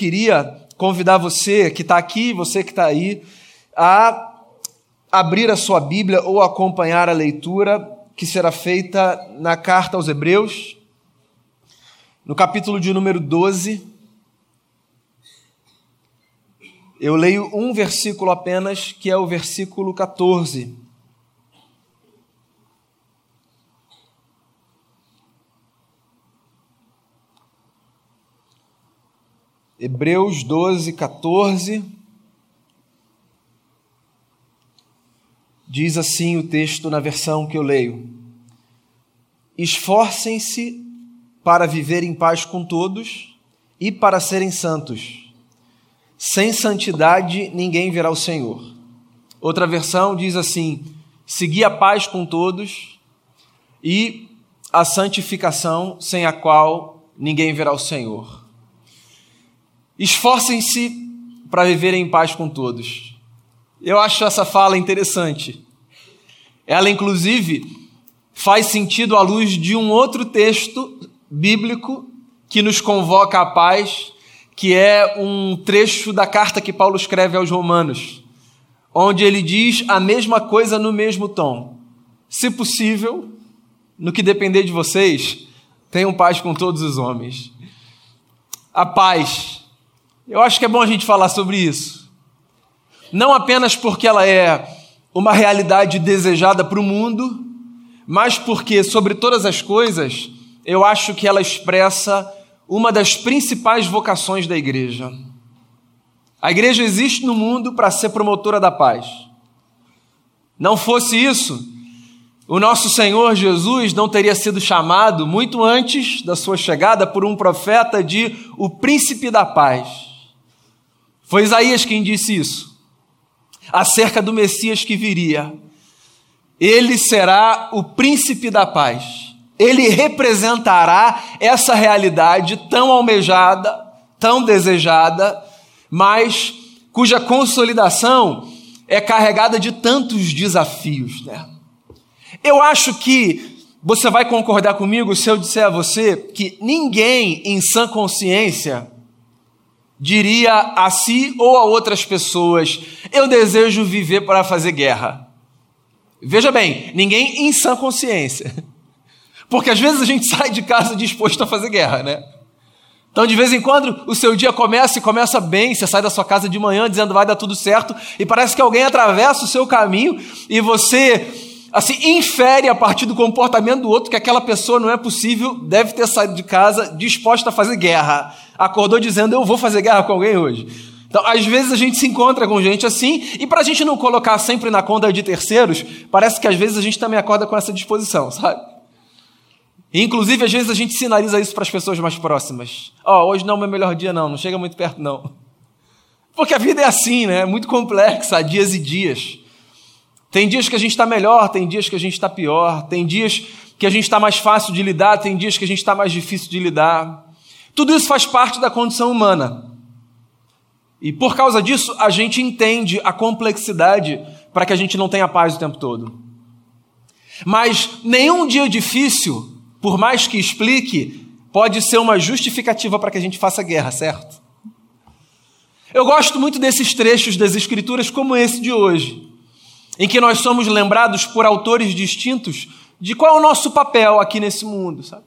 queria convidar você que está aqui, você que está aí, a abrir a sua Bíblia ou acompanhar a leitura que será feita na carta aos Hebreus, no capítulo de número 12. Eu leio um versículo apenas, que é o versículo 14. Hebreus 12, 14. Diz assim o texto na versão que eu leio: Esforcem-se para viver em paz com todos e para serem santos. Sem santidade ninguém verá o Senhor. Outra versão diz assim: Segui a paz com todos e a santificação, sem a qual ninguém verá o Senhor. Esforcem-se para viver em paz com todos. Eu acho essa fala interessante. Ela, inclusive, faz sentido à luz de um outro texto bíblico que nos convoca à paz, que é um trecho da carta que Paulo escreve aos Romanos, onde ele diz a mesma coisa no mesmo tom. Se possível, no que depender de vocês, tenham paz com todos os homens. A paz eu acho que é bom a gente falar sobre isso. Não apenas porque ela é uma realidade desejada para o mundo, mas porque, sobre todas as coisas, eu acho que ela expressa uma das principais vocações da igreja. A igreja existe no mundo para ser promotora da paz. Não fosse isso, o nosso Senhor Jesus não teria sido chamado muito antes da sua chegada por um profeta de o príncipe da paz. Foi Isaías quem disse isso, acerca do Messias que viria. Ele será o príncipe da paz. Ele representará essa realidade tão almejada, tão desejada, mas cuja consolidação é carregada de tantos desafios. Né? Eu acho que você vai concordar comigo se eu disser a você que ninguém em sã consciência diria a si ou a outras pessoas: Eu desejo viver para fazer guerra. Veja bem, ninguém em sã consciência. Porque às vezes a gente sai de casa disposto a fazer guerra, né? Então, de vez em quando, o seu dia começa e começa bem, você sai da sua casa de manhã dizendo vai dar tudo certo, e parece que alguém atravessa o seu caminho e você assim, infere a partir do comportamento do outro que aquela pessoa não é possível, deve ter saído de casa disposta a fazer guerra. Acordou dizendo, eu vou fazer guerra com alguém hoje. Então, às vezes a gente se encontra com gente assim, e para a gente não colocar sempre na conta de terceiros, parece que às vezes a gente também acorda com essa disposição, sabe? E, inclusive, às vezes a gente sinaliza isso para as pessoas mais próximas. Ó, oh, hoje não é o meu melhor dia, não, não chega muito perto, não. Porque a vida é assim, né? É muito complexa, há dias e dias. Tem dias que a gente está melhor, tem dias que a gente está pior, tem dias que a gente está mais fácil de lidar, tem dias que a gente está mais difícil de lidar. Tudo isso faz parte da condição humana. E por causa disso, a gente entende a complexidade para que a gente não tenha paz o tempo todo. Mas nenhum dia difícil, por mais que explique, pode ser uma justificativa para que a gente faça guerra, certo? Eu gosto muito desses trechos das Escrituras, como esse de hoje em que nós somos lembrados por autores distintos de qual é o nosso papel aqui nesse mundo, sabe?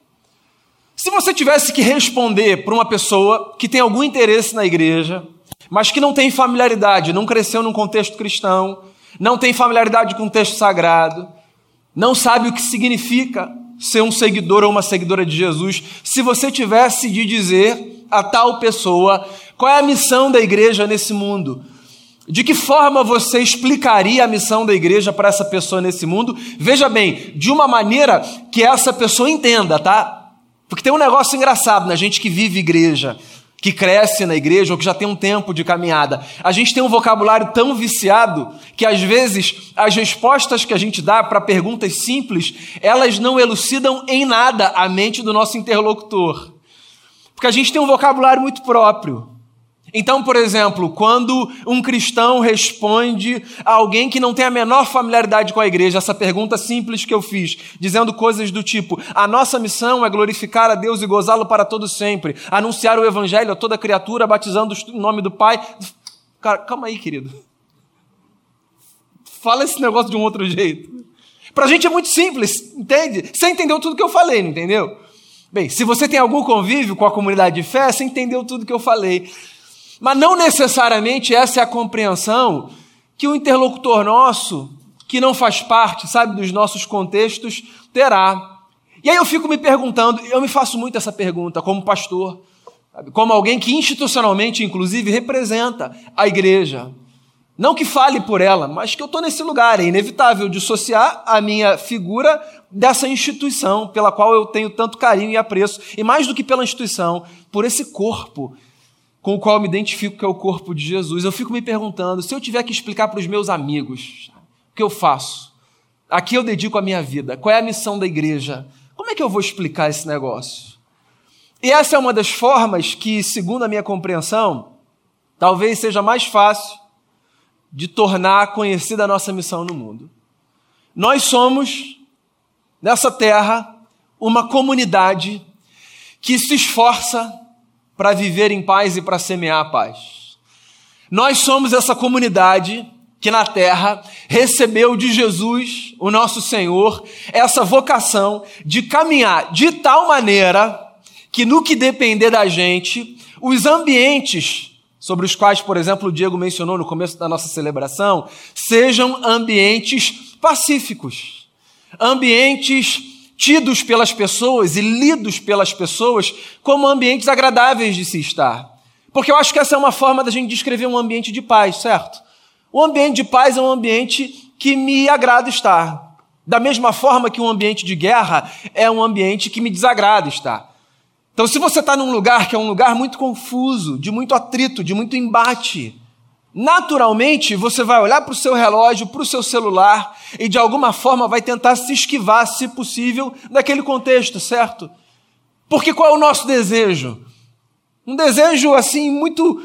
Se você tivesse que responder para uma pessoa que tem algum interesse na igreja, mas que não tem familiaridade, não cresceu num contexto cristão, não tem familiaridade com o texto sagrado, não sabe o que significa ser um seguidor ou uma seguidora de Jesus, se você tivesse de dizer a tal pessoa qual é a missão da igreja nesse mundo, de que forma você explicaria a missão da igreja para essa pessoa nesse mundo? Veja bem, de uma maneira que essa pessoa entenda, tá? Porque tem um negócio engraçado na gente que vive igreja, que cresce na igreja ou que já tem um tempo de caminhada. A gente tem um vocabulário tão viciado que às vezes as respostas que a gente dá para perguntas simples, elas não elucidam em nada a mente do nosso interlocutor. Porque a gente tem um vocabulário muito próprio. Então, por exemplo, quando um cristão responde a alguém que não tem a menor familiaridade com a igreja, essa pergunta simples que eu fiz, dizendo coisas do tipo: a nossa missão é glorificar a Deus e gozá-lo para todo sempre, anunciar o evangelho a toda criatura, batizando em nome do Pai. Cara, calma aí, querido. Fala esse negócio de um outro jeito. Para a gente é muito simples, entende? Você entendeu tudo que eu falei, não entendeu? Bem, se você tem algum convívio com a comunidade de fé, você entendeu tudo que eu falei. Mas não necessariamente essa é a compreensão que o interlocutor nosso, que não faz parte, sabe, dos nossos contextos, terá. E aí eu fico me perguntando, eu me faço muito essa pergunta como pastor, como alguém que institucionalmente, inclusive, representa a igreja. Não que fale por ela, mas que eu estou nesse lugar. É inevitável dissociar a minha figura dessa instituição pela qual eu tenho tanto carinho e apreço. E mais do que pela instituição, por esse corpo com o qual eu me identifico, que é o corpo de Jesus. Eu fico me perguntando: se eu tiver que explicar para os meus amigos o que eu faço, a que eu dedico a minha vida, qual é a missão da igreja, como é que eu vou explicar esse negócio? E essa é uma das formas que, segundo a minha compreensão, talvez seja mais fácil de tornar conhecida a nossa missão no mundo. Nós somos, nessa terra, uma comunidade que se esforça para viver em paz e para semear a paz. Nós somos essa comunidade que na terra recebeu de Jesus, o nosso Senhor, essa vocação de caminhar de tal maneira que no que depender da gente, os ambientes sobre os quais, por exemplo, o Diego mencionou no começo da nossa celebração, sejam ambientes pacíficos, ambientes tidos pelas pessoas e lidos pelas pessoas como ambientes agradáveis de se estar. Porque eu acho que essa é uma forma da gente descrever um ambiente de paz, certo? O ambiente de paz é um ambiente que me agrada estar. Da mesma forma que um ambiente de guerra é um ambiente que me desagrada estar. Então, se você está num lugar que é um lugar muito confuso, de muito atrito, de muito embate, naturalmente você vai olhar para o seu relógio, para o seu celular e de alguma forma vai tentar se esquivar, se possível, daquele contexto, certo? Porque qual é o nosso desejo? Um desejo assim muito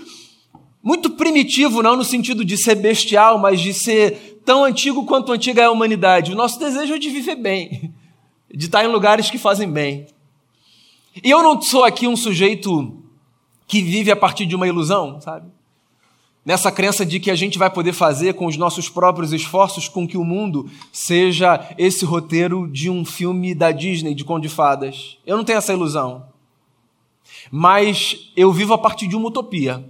muito primitivo, não no sentido de ser bestial, mas de ser tão antigo quanto antiga é a humanidade. O nosso desejo é de viver bem, de estar em lugares que fazem bem. E eu não sou aqui um sujeito que vive a partir de uma ilusão, sabe? Nessa crença de que a gente vai poder fazer com os nossos próprios esforços com que o mundo seja esse roteiro de um filme da Disney de conde fadas. Eu não tenho essa ilusão. Mas eu vivo a partir de uma utopia,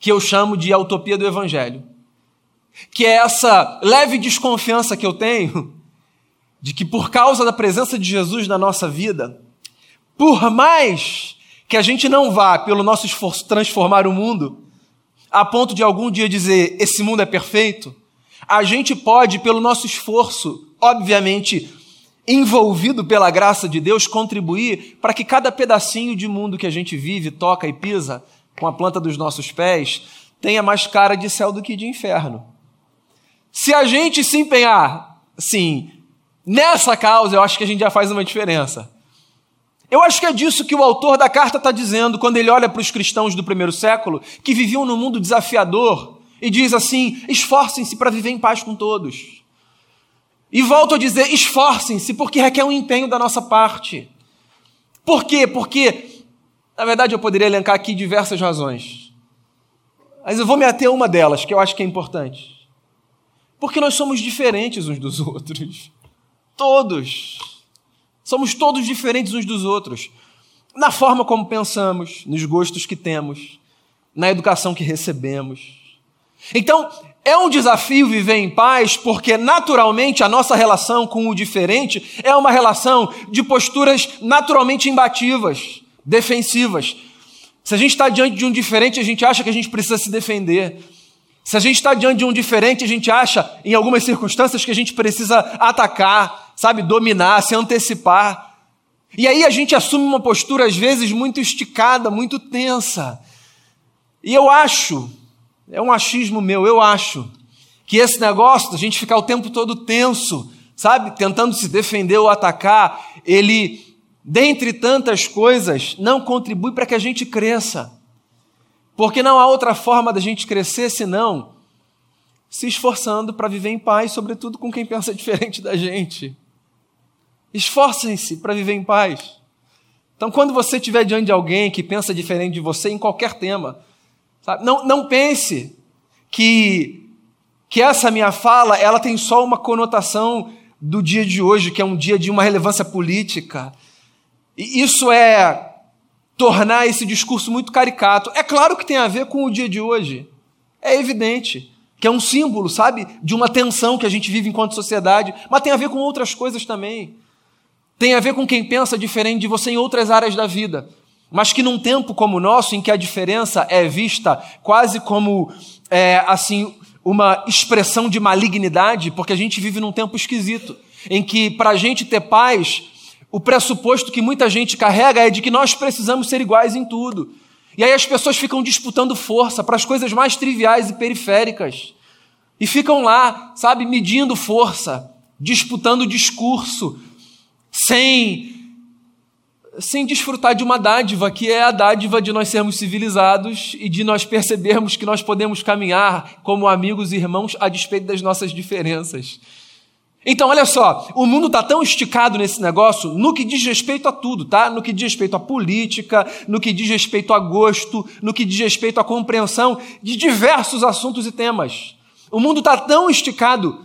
que eu chamo de a utopia do evangelho. Que é essa leve desconfiança que eu tenho de que por causa da presença de Jesus na nossa vida, por mais que a gente não vá pelo nosso esforço transformar o mundo, a ponto de algum dia dizer esse mundo é perfeito, a gente pode, pelo nosso esforço, obviamente envolvido pela graça de Deus, contribuir para que cada pedacinho de mundo que a gente vive, toca e pisa com a planta dos nossos pés tenha mais cara de céu do que de inferno. Se a gente se empenhar, sim, nessa causa, eu acho que a gente já faz uma diferença. Eu acho que é disso que o autor da carta está dizendo quando ele olha para os cristãos do primeiro século, que viviam num mundo desafiador, e diz assim: esforcem-se para viver em paz com todos. E volto a dizer: esforcem-se, porque requer um empenho da nossa parte. Por quê? Porque, na verdade, eu poderia elencar aqui diversas razões. Mas eu vou me ater a uma delas, que eu acho que é importante. Porque nós somos diferentes uns dos outros. Todos. Somos todos diferentes uns dos outros. Na forma como pensamos, nos gostos que temos, na educação que recebemos. Então, é um desafio viver em paz, porque naturalmente a nossa relação com o diferente é uma relação de posturas naturalmente imbativas, defensivas. Se a gente está diante de um diferente, a gente acha que a gente precisa se defender. Se a gente está diante de um diferente, a gente acha, em algumas circunstâncias, que a gente precisa atacar sabe, dominar, se antecipar. E aí a gente assume uma postura, às vezes, muito esticada, muito tensa. E eu acho, é um achismo meu, eu acho, que esse negócio da gente ficar o tempo todo tenso, sabe, tentando se defender ou atacar, ele, dentre tantas coisas, não contribui para que a gente cresça. Porque não há outra forma da gente crescer senão se esforçando para viver em paz, sobretudo com quem pensa diferente da gente. Esforcem-se para viver em paz. Então, quando você estiver diante de alguém que pensa diferente de você em qualquer tema, sabe? Não, não pense que, que essa minha fala ela tem só uma conotação do dia de hoje, que é um dia de uma relevância política. E isso é tornar esse discurso muito caricato. É claro que tem a ver com o dia de hoje. É evidente que é um símbolo, sabe, de uma tensão que a gente vive enquanto sociedade, mas tem a ver com outras coisas também. Tem a ver com quem pensa diferente de você em outras áreas da vida. Mas que num tempo como o nosso, em que a diferença é vista quase como, é, assim, uma expressão de malignidade, porque a gente vive num tempo esquisito, em que para a gente ter paz, o pressuposto que muita gente carrega é de que nós precisamos ser iguais em tudo. E aí as pessoas ficam disputando força para as coisas mais triviais e periféricas. E ficam lá, sabe, medindo força, disputando discurso, sem sem desfrutar de uma dádiva, que é a dádiva de nós sermos civilizados e de nós percebermos que nós podemos caminhar como amigos e irmãos a despeito das nossas diferenças. Então, olha só, o mundo está tão esticado nesse negócio no que diz respeito a tudo, tá? No que diz respeito à política, no que diz respeito a gosto, no que diz respeito à compreensão de diversos assuntos e temas. O mundo está tão esticado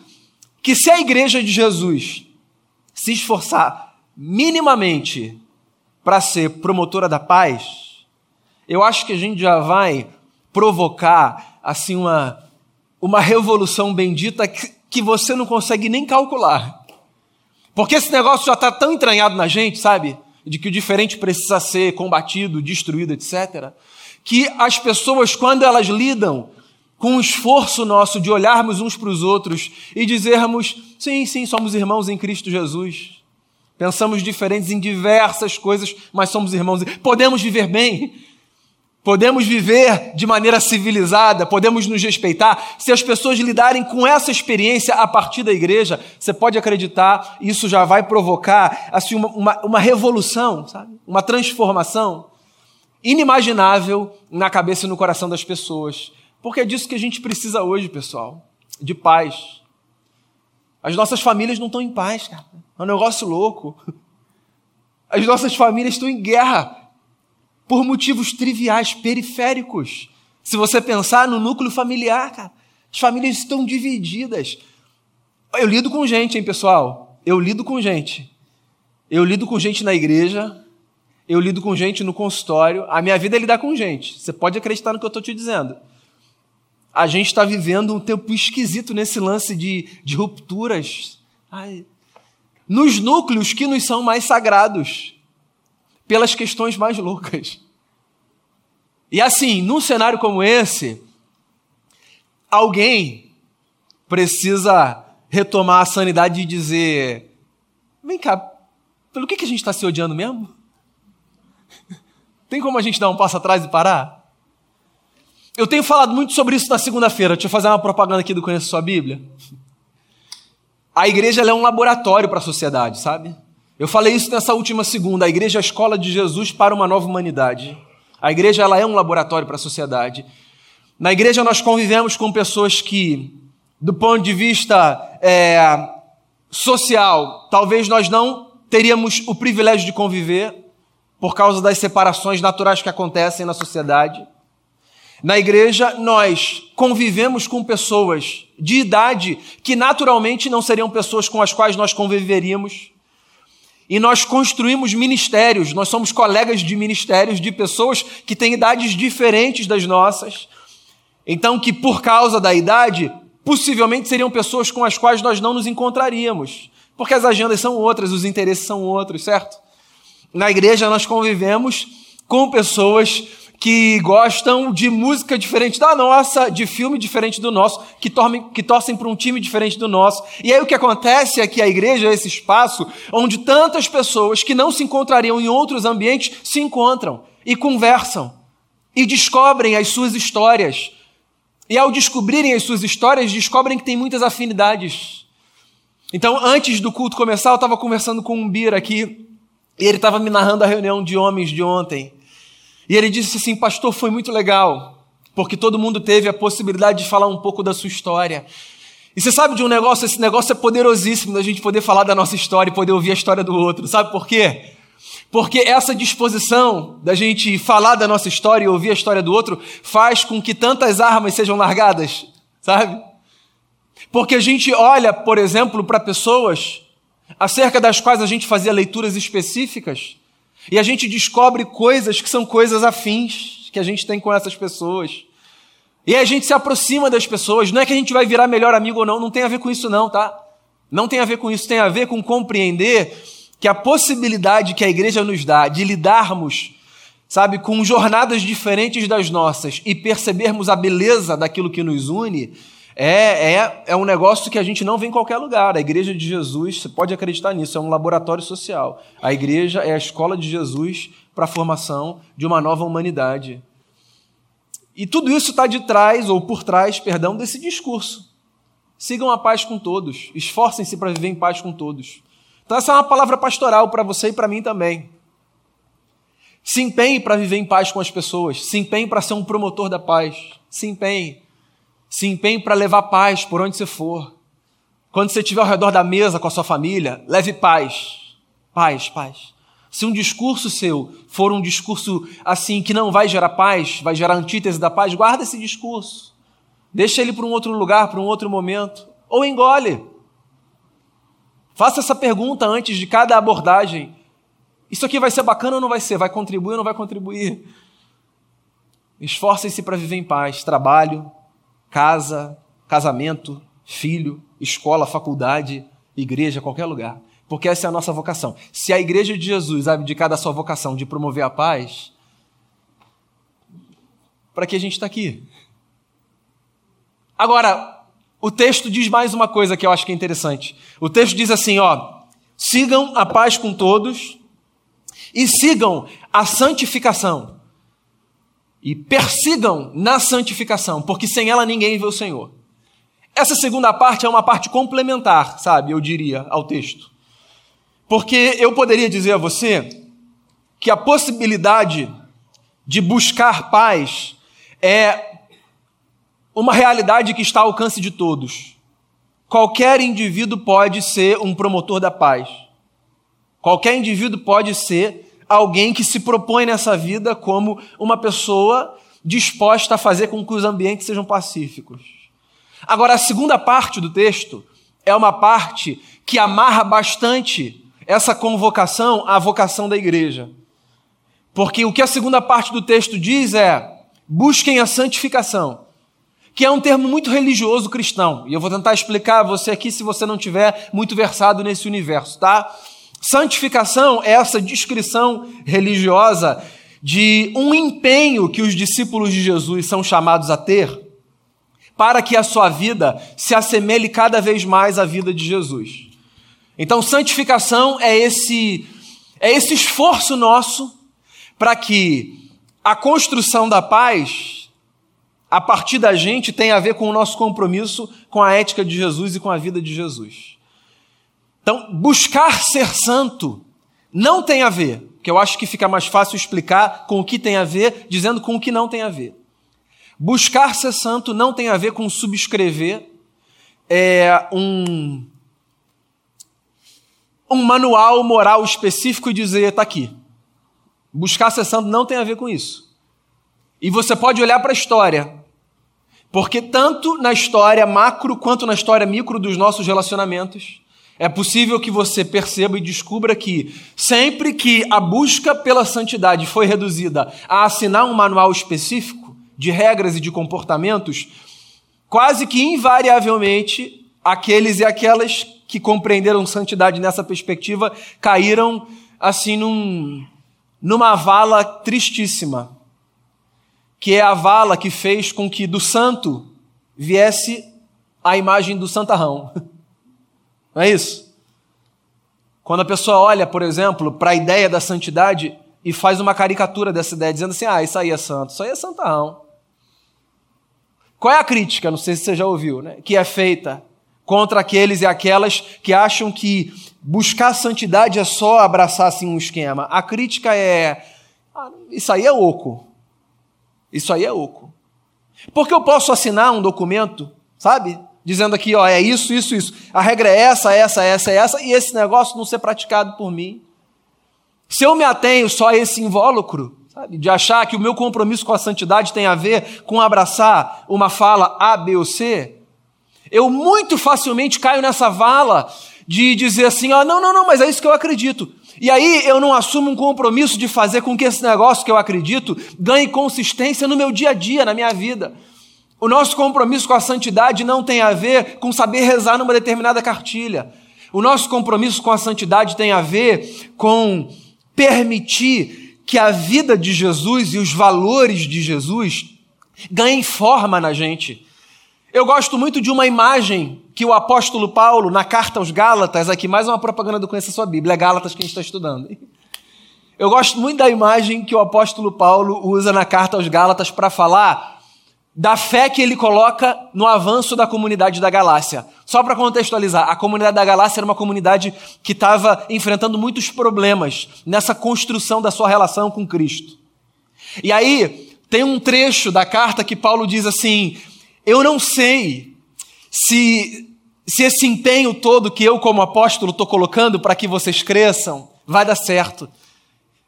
que se a igreja de Jesus se esforçar minimamente para ser promotora da paz, eu acho que a gente já vai provocar assim uma, uma revolução bendita que, que você não consegue nem calcular. Porque esse negócio já está tão entranhado na gente, sabe? De que o diferente precisa ser combatido, destruído, etc. Que as pessoas, quando elas lidam com o esforço nosso de olharmos uns para os outros e dizermos: sim, sim, somos irmãos em Cristo Jesus. Pensamos diferentes em diversas coisas, mas somos irmãos. Podemos viver bem, podemos viver de maneira civilizada, podemos nos respeitar. Se as pessoas lidarem com essa experiência a partir da igreja, você pode acreditar, isso já vai provocar assim, uma, uma, uma revolução, sabe? uma transformação inimaginável na cabeça e no coração das pessoas. Porque é disso que a gente precisa hoje, pessoal, de paz. As nossas famílias não estão em paz, cara. É um negócio louco. As nossas famílias estão em guerra por motivos triviais, periféricos. Se você pensar no núcleo familiar, cara, as famílias estão divididas. Eu lido com gente, hein, pessoal? Eu lido com gente. Eu lido com gente na igreja, eu lido com gente no consultório. A minha vida é lidar com gente. Você pode acreditar no que eu estou te dizendo a gente está vivendo um tempo esquisito nesse lance de, de rupturas. Ai, nos núcleos que nos são mais sagrados, pelas questões mais loucas. E assim, num cenário como esse, alguém precisa retomar a sanidade e dizer: vem cá, pelo que, que a gente está se odiando mesmo? Tem como a gente dar um passo atrás e parar? Eu tenho falado muito sobre isso na segunda-feira. Deixa eu fazer uma propaganda aqui do Conheço Sua Bíblia. A igreja é um laboratório para a sociedade, sabe? Eu falei isso nessa última segunda. A igreja é a escola de Jesus para uma nova humanidade. A igreja ela é um laboratório para a sociedade. Na igreja nós convivemos com pessoas que, do ponto de vista é, social, talvez nós não teríamos o privilégio de conviver por causa das separações naturais que acontecem na sociedade. Na igreja, nós convivemos com pessoas de idade que naturalmente não seriam pessoas com as quais nós conviveríamos. E nós construímos ministérios, nós somos colegas de ministérios de pessoas que têm idades diferentes das nossas. Então, que por causa da idade, possivelmente seriam pessoas com as quais nós não nos encontraríamos, porque as agendas são outras, os interesses são outros, certo? Na igreja, nós convivemos com pessoas que gostam de música diferente da nossa, de filme diferente do nosso, que, que torcem para um time diferente do nosso. E aí o que acontece é que a igreja é esse espaço onde tantas pessoas que não se encontrariam em outros ambientes se encontram e conversam e descobrem as suas histórias. E ao descobrirem as suas histórias, descobrem que tem muitas afinidades. Então, antes do culto começar, eu estava conversando com um Bira aqui, e ele estava me narrando a reunião de homens de ontem. E ele disse assim: Pastor, foi muito legal. porque todo mundo teve a possibilidade de falar um pouco da sua história. E você sabe de um negócio? Esse negócio é poderosíssimo da gente poder falar da nossa história e poder ouvir a história do outro. Sabe por quê? Porque essa disposição da gente falar da nossa história e ouvir a história do outro faz com que tantas armas sejam largadas, sabe? Porque a gente olha, por exemplo, para pessoas acerca das quais a gente fazia leituras específicas e a gente descobre coisas que são coisas afins que a gente tem com essas pessoas. E a gente se aproxima das pessoas, não é que a gente vai virar melhor amigo ou não, não tem a ver com isso não, tá? Não tem a ver com isso, tem a ver com compreender que a possibilidade que a igreja nos dá de lidarmos, sabe, com jornadas diferentes das nossas e percebermos a beleza daquilo que nos une, é, é, é um negócio que a gente não vê em qualquer lugar. A igreja de Jesus, você pode acreditar nisso, é um laboratório social. A igreja é a escola de Jesus para a formação de uma nova humanidade. E tudo isso está de trás, ou por trás, perdão, desse discurso. Sigam a paz com todos, esforcem-se para viver em paz com todos. Então, essa é uma palavra pastoral para você e para mim também. Se empenhe para viver em paz com as pessoas. Se empenhe para ser um promotor da paz. Se empenhe. Se empenhe para levar paz por onde você for. Quando você estiver ao redor da mesa com a sua família, leve paz. Paz, paz. Se um discurso seu for um discurso assim que não vai gerar paz, vai gerar antítese da paz, guarda esse discurso. Deixa ele para um outro lugar, para um outro momento. Ou engole. Faça essa pergunta antes de cada abordagem. Isso aqui vai ser bacana ou não vai ser? Vai contribuir ou não vai contribuir? Esforcem-se para viver em paz. Trabalho, casa, casamento, filho, escola, faculdade, igreja, qualquer lugar. Porque essa é a nossa vocação. Se a igreja de Jesus abdicar da sua vocação de promover a paz, para que a gente está aqui? Agora, o texto diz mais uma coisa que eu acho que é interessante. O texto diz assim, ó: sigam a paz com todos e sigam a santificação. E persigam na santificação, porque sem ela ninguém vê o Senhor. Essa segunda parte é uma parte complementar, sabe, eu diria, ao texto. Porque eu poderia dizer a você que a possibilidade de buscar paz é uma realidade que está ao alcance de todos. Qualquer indivíduo pode ser um promotor da paz. Qualquer indivíduo pode ser alguém que se propõe nessa vida como uma pessoa disposta a fazer com que os ambientes sejam pacíficos. Agora, a segunda parte do texto é uma parte que amarra bastante essa convocação à vocação da igreja. Porque o que a segunda parte do texto diz é: busquem a santificação que é um termo muito religioso cristão. E eu vou tentar explicar a você aqui se você não tiver muito versado nesse universo, tá? Santificação é essa descrição religiosa de um empenho que os discípulos de Jesus são chamados a ter para que a sua vida se assemelhe cada vez mais à vida de Jesus. Então, santificação é esse é esse esforço nosso para que a construção da paz a partir da gente tem a ver com o nosso compromisso com a ética de Jesus e com a vida de Jesus. Então, buscar ser santo não tem a ver, que eu acho que fica mais fácil explicar com o que tem a ver, dizendo com o que não tem a ver. Buscar ser santo não tem a ver com subscrever é, um, um manual moral específico e dizer, está aqui. Buscar ser santo não tem a ver com isso. E você pode olhar para a história porque tanto na história macro quanto na história micro dos nossos relacionamentos, é possível que você perceba e descubra que sempre que a busca pela santidade foi reduzida a assinar um manual específico de regras e de comportamentos, quase que invariavelmente aqueles e aquelas que compreenderam santidade nessa perspectiva caíram assim num, numa vala tristíssima que é a vala que fez com que do santo viesse a imagem do santarrão. Não é isso? Quando a pessoa olha, por exemplo, para a ideia da santidade e faz uma caricatura dessa ideia, dizendo assim: ah, isso aí é santo, isso aí é santarrão. Qual é a crítica? Não sei se você já ouviu, né? Que é feita contra aqueles e aquelas que acham que buscar santidade é só abraçar assim um esquema. A crítica é: ah, isso aí é oco. Isso aí é oco. Porque eu posso assinar um documento, sabe? Dizendo aqui, ó, é isso, isso, isso. A regra é essa, essa, essa, essa, e esse negócio não ser praticado por mim. Se eu me atenho só a esse invólucro, sabe, de achar que o meu compromisso com a santidade tem a ver com abraçar uma fala A, B ou C, eu muito facilmente caio nessa vala de dizer assim, ó, não, não, não, mas é isso que eu acredito. E aí eu não assumo um compromisso de fazer com que esse negócio que eu acredito ganhe consistência no meu dia a dia, na minha vida. O nosso compromisso com a santidade não tem a ver com saber rezar numa determinada cartilha. O nosso compromisso com a santidade tem a ver com permitir que a vida de Jesus e os valores de Jesus ganhem forma na gente. Eu gosto muito de uma imagem que o apóstolo Paulo, na carta aos Gálatas, aqui mais uma propaganda do Conheça Sua Bíblia, é Gálatas que a gente está estudando. Eu gosto muito da imagem que o apóstolo Paulo usa na carta aos Gálatas para falar da fé que ele coloca no avanço da comunidade da Galácia. Só para contextualizar, a comunidade da Galácia era uma comunidade que estava enfrentando muitos problemas nessa construção da sua relação com Cristo. E aí, tem um trecho da carta que Paulo diz assim: eu não sei se, se esse empenho todo que eu, como apóstolo, estou colocando para que vocês cresçam vai dar certo.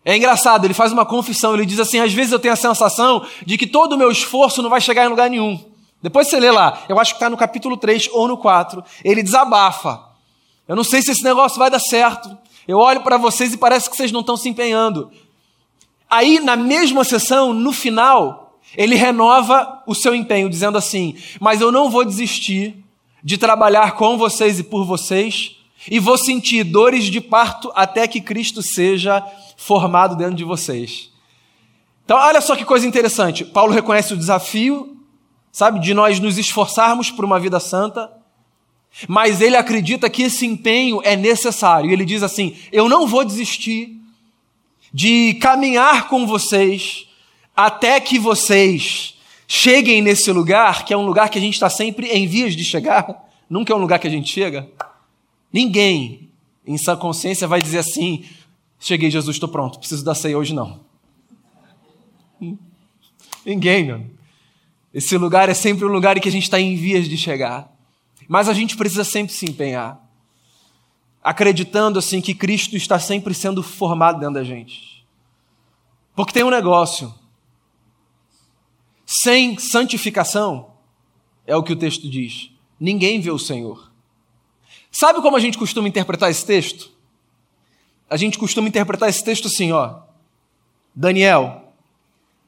É engraçado, ele faz uma confissão, ele diz assim: às vezes eu tenho a sensação de que todo o meu esforço não vai chegar em lugar nenhum. Depois você lê lá, eu acho que está no capítulo 3 ou no 4, ele desabafa. Eu não sei se esse negócio vai dar certo. Eu olho para vocês e parece que vocês não estão se empenhando. Aí, na mesma sessão, no final, ele renova o seu empenho, dizendo assim: Mas eu não vou desistir de trabalhar com vocês e por vocês, e vou sentir dores de parto até que Cristo seja formado dentro de vocês. Então, olha só que coisa interessante. Paulo reconhece o desafio, sabe, de nós nos esforçarmos por uma vida santa, mas ele acredita que esse empenho é necessário. Ele diz assim: Eu não vou desistir de caminhar com vocês até que vocês cheguem nesse lugar, que é um lugar que a gente está sempre em vias de chegar, nunca é um lugar que a gente chega. Ninguém, em sã consciência, vai dizer assim: cheguei, Jesus, estou pronto, preciso da ceia hoje não. Ninguém, meu. Esse lugar é sempre um lugar em que a gente está em vias de chegar. Mas a gente precisa sempre se empenhar, acreditando assim que Cristo está sempre sendo formado dentro da gente. Porque tem um negócio. Sem santificação, é o que o texto diz, ninguém vê o Senhor. Sabe como a gente costuma interpretar esse texto? A gente costuma interpretar esse texto assim, ó. Daniel,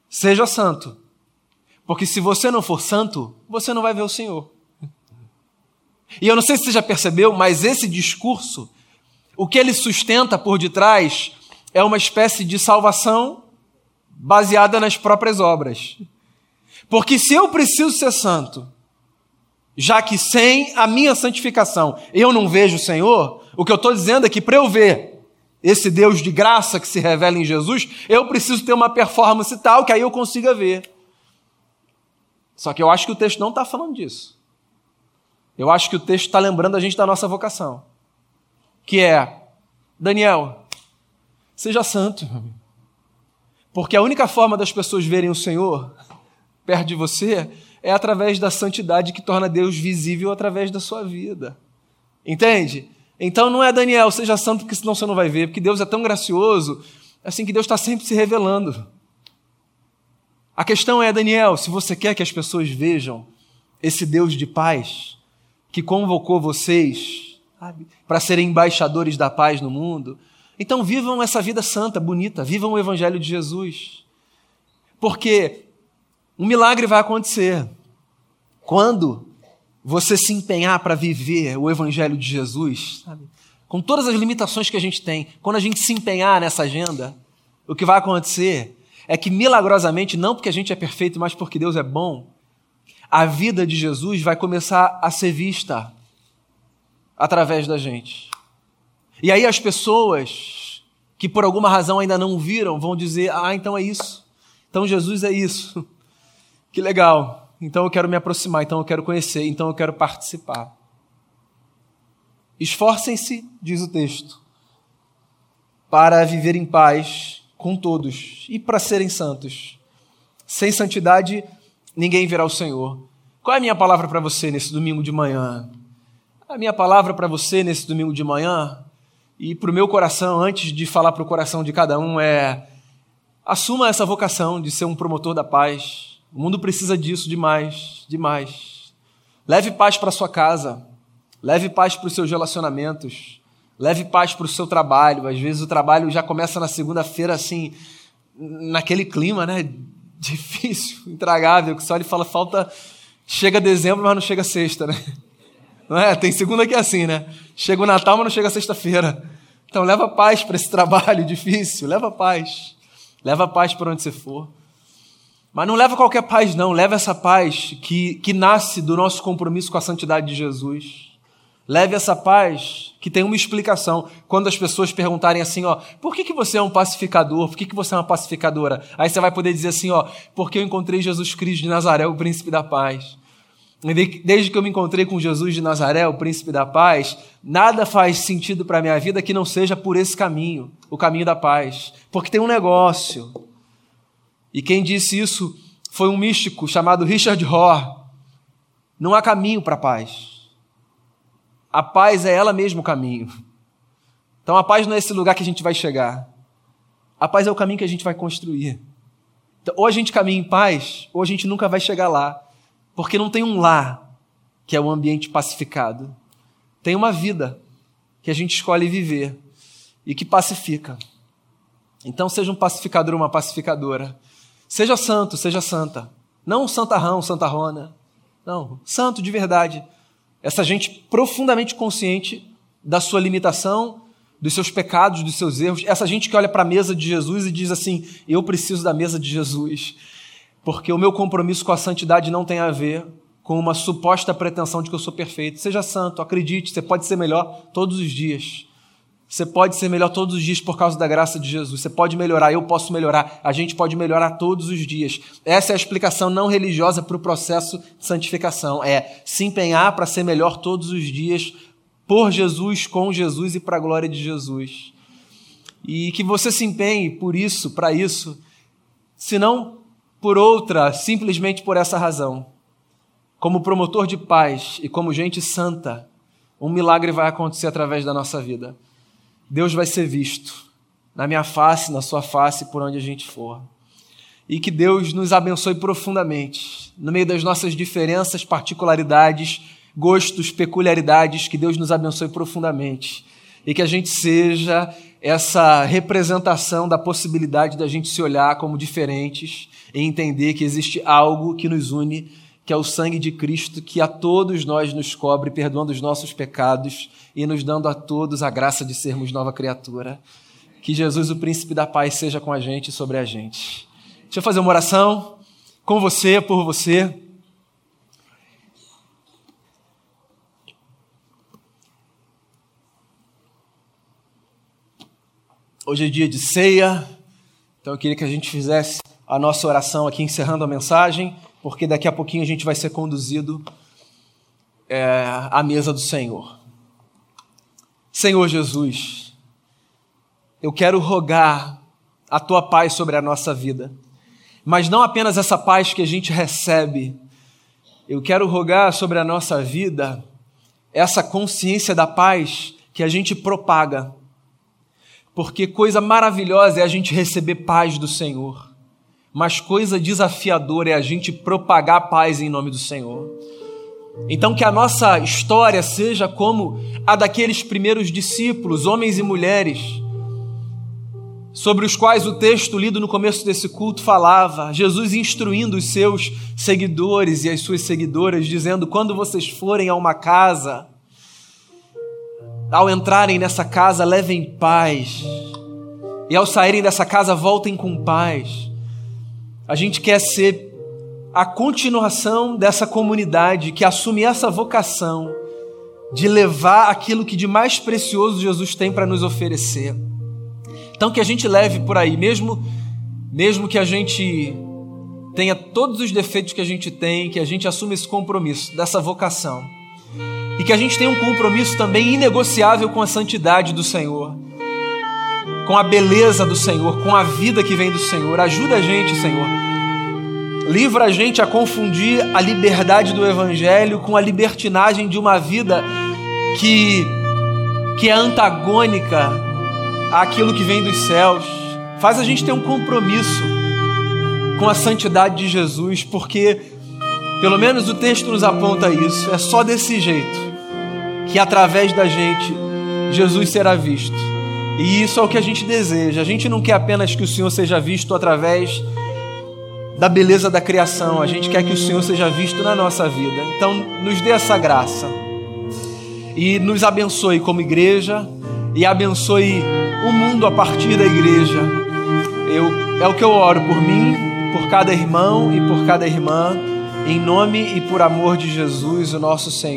seja santo. Porque se você não for santo, você não vai ver o Senhor. E eu não sei se você já percebeu, mas esse discurso, o que ele sustenta por detrás é uma espécie de salvação baseada nas próprias obras. Porque se eu preciso ser santo, já que sem a minha santificação eu não vejo o Senhor, o que eu estou dizendo é que para eu ver esse Deus de graça que se revela em Jesus, eu preciso ter uma performance tal que aí eu consiga ver. Só que eu acho que o texto não está falando disso. Eu acho que o texto está lembrando a gente da nossa vocação, que é, Daniel, seja santo, porque a única forma das pessoas verem o Senhor perto de você é através da santidade que torna Deus visível através da sua vida. Entende? Então não é Daniel, seja santo, porque senão você não vai ver, porque Deus é tão gracioso, assim que Deus está sempre se revelando. A questão é, Daniel, se você quer que as pessoas vejam esse Deus de paz, que convocou vocês para serem embaixadores da paz no mundo, então vivam essa vida santa, bonita, vivam o Evangelho de Jesus. Porque um milagre vai acontecer. Quando você se empenhar para viver o Evangelho de Jesus, sabe? com todas as limitações que a gente tem, quando a gente se empenhar nessa agenda, o que vai acontecer é que milagrosamente, não porque a gente é perfeito, mas porque Deus é bom, a vida de Jesus vai começar a ser vista através da gente. E aí as pessoas que por alguma razão ainda não viram vão dizer: ah, então é isso. Então Jesus é isso. Que legal. Então eu quero me aproximar, então eu quero conhecer, então eu quero participar. Esforcem-se, diz o texto, para viver em paz com todos e para serem santos. Sem santidade, ninguém verá o Senhor. Qual é a minha palavra para você nesse domingo de manhã? A minha palavra para você nesse domingo de manhã e para o meu coração, antes de falar para o coração de cada um, é assuma essa vocação de ser um promotor da paz. O mundo precisa disso demais, demais. Leve paz para sua casa, leve paz para os seus relacionamentos, leve paz para o seu trabalho. Às vezes o trabalho já começa na segunda-feira assim, naquele clima, né? Difícil, intragável, que só ele fala falta chega dezembro, mas não chega sexta, né? Não é? Tem segunda que é assim, né? Chega o Natal, mas não chega sexta-feira. Então leva paz para esse trabalho difícil, leva paz. Leva paz para onde você for. Mas não leva qualquer paz, não. Leva essa paz que, que nasce do nosso compromisso com a santidade de Jesus. Leve essa paz que tem uma explicação. Quando as pessoas perguntarem assim, ó, por que, que você é um pacificador? Por que, que você é uma pacificadora? Aí você vai poder dizer assim, ó, porque eu encontrei Jesus Cristo de Nazaré, o príncipe da paz. Desde que eu me encontrei com Jesus de Nazaré, o príncipe da paz, nada faz sentido para a minha vida que não seja por esse caminho, o caminho da paz. Porque tem um negócio. E quem disse isso foi um místico chamado Richard Rohr. Não há caminho para a paz. A paz é ela mesma o caminho. Então a paz não é esse lugar que a gente vai chegar. A paz é o caminho que a gente vai construir. Então, ou a gente caminha em paz, ou a gente nunca vai chegar lá. Porque não tem um lar, que é um ambiente pacificado. Tem uma vida que a gente escolhe viver e que pacifica. Então seja um pacificador ou uma pacificadora. Seja santo, seja santa. Não santarrão, santarrona. Não, santo de verdade. Essa gente profundamente consciente da sua limitação, dos seus pecados, dos seus erros. Essa gente que olha para a mesa de Jesus e diz assim: Eu preciso da mesa de Jesus porque o meu compromisso com a santidade não tem a ver com uma suposta pretensão de que eu sou perfeito. Seja santo, acredite, você pode ser melhor todos os dias. Você pode ser melhor todos os dias por causa da graça de Jesus. Você pode melhorar, eu posso melhorar, a gente pode melhorar todos os dias. Essa é a explicação não religiosa para o processo de santificação. É se empenhar para ser melhor todos os dias por Jesus, com Jesus e para a glória de Jesus. E que você se empenhe por isso, para isso, se não por outra, simplesmente por essa razão. Como promotor de paz e como gente santa, um milagre vai acontecer através da nossa vida. Deus vai ser visto na minha face, na sua face, por onde a gente for. E que Deus nos abençoe profundamente, no meio das nossas diferenças, particularidades, gostos, peculiaridades, que Deus nos abençoe profundamente. E que a gente seja essa representação da possibilidade da gente se olhar como diferentes e entender que existe algo que nos une, que é o sangue de Cristo, que a todos nós nos cobre, perdoando os nossos pecados e nos dando a todos a graça de sermos nova criatura. Que Jesus, o príncipe da paz, seja com a gente e sobre a gente. Deixa eu fazer uma oração com você, por você. Hoje é dia de ceia, então eu queria que a gente fizesse a nossa oração aqui, encerrando a mensagem, porque daqui a pouquinho a gente vai ser conduzido é, à mesa do Senhor. Senhor Jesus, eu quero rogar a tua paz sobre a nossa vida, mas não apenas essa paz que a gente recebe, eu quero rogar sobre a nossa vida essa consciência da paz que a gente propaga porque coisa maravilhosa é a gente receber paz do Senhor, mas coisa desafiadora é a gente propagar paz em nome do Senhor. Então, que a nossa história seja como a daqueles primeiros discípulos, homens e mulheres, sobre os quais o texto lido no começo desse culto falava, Jesus instruindo os seus seguidores e as suas seguidoras, dizendo: quando vocês forem a uma casa, ao entrarem nessa casa, levem paz. E ao saírem dessa casa, voltem com paz. A gente quer ser a continuação dessa comunidade que assume essa vocação de levar aquilo que de mais precioso Jesus tem para nos oferecer. Então que a gente leve por aí, mesmo mesmo que a gente tenha todos os defeitos que a gente tem, que a gente assuma esse compromisso dessa vocação e que a gente tenha um compromisso também inegociável com a santidade do Senhor, com a beleza do Senhor, com a vida que vem do Senhor. Ajuda a gente, Senhor, livra a gente a confundir a liberdade do Evangelho com a libertinagem de uma vida que, que é antagônica àquilo que vem dos céus. Faz a gente ter um compromisso com a santidade de Jesus, porque, pelo menos o texto nos aponta isso, é só desse jeito que através da gente Jesus será visto. E isso é o que a gente deseja. A gente não quer apenas que o Senhor seja visto através da beleza da criação, a gente quer que o Senhor seja visto na nossa vida. Então, nos dê essa graça e nos abençoe como igreja e abençoe o mundo a partir da igreja. Eu, é o que eu oro por mim, por cada irmão e por cada irmã, em nome e por amor de Jesus, o nosso Senhor.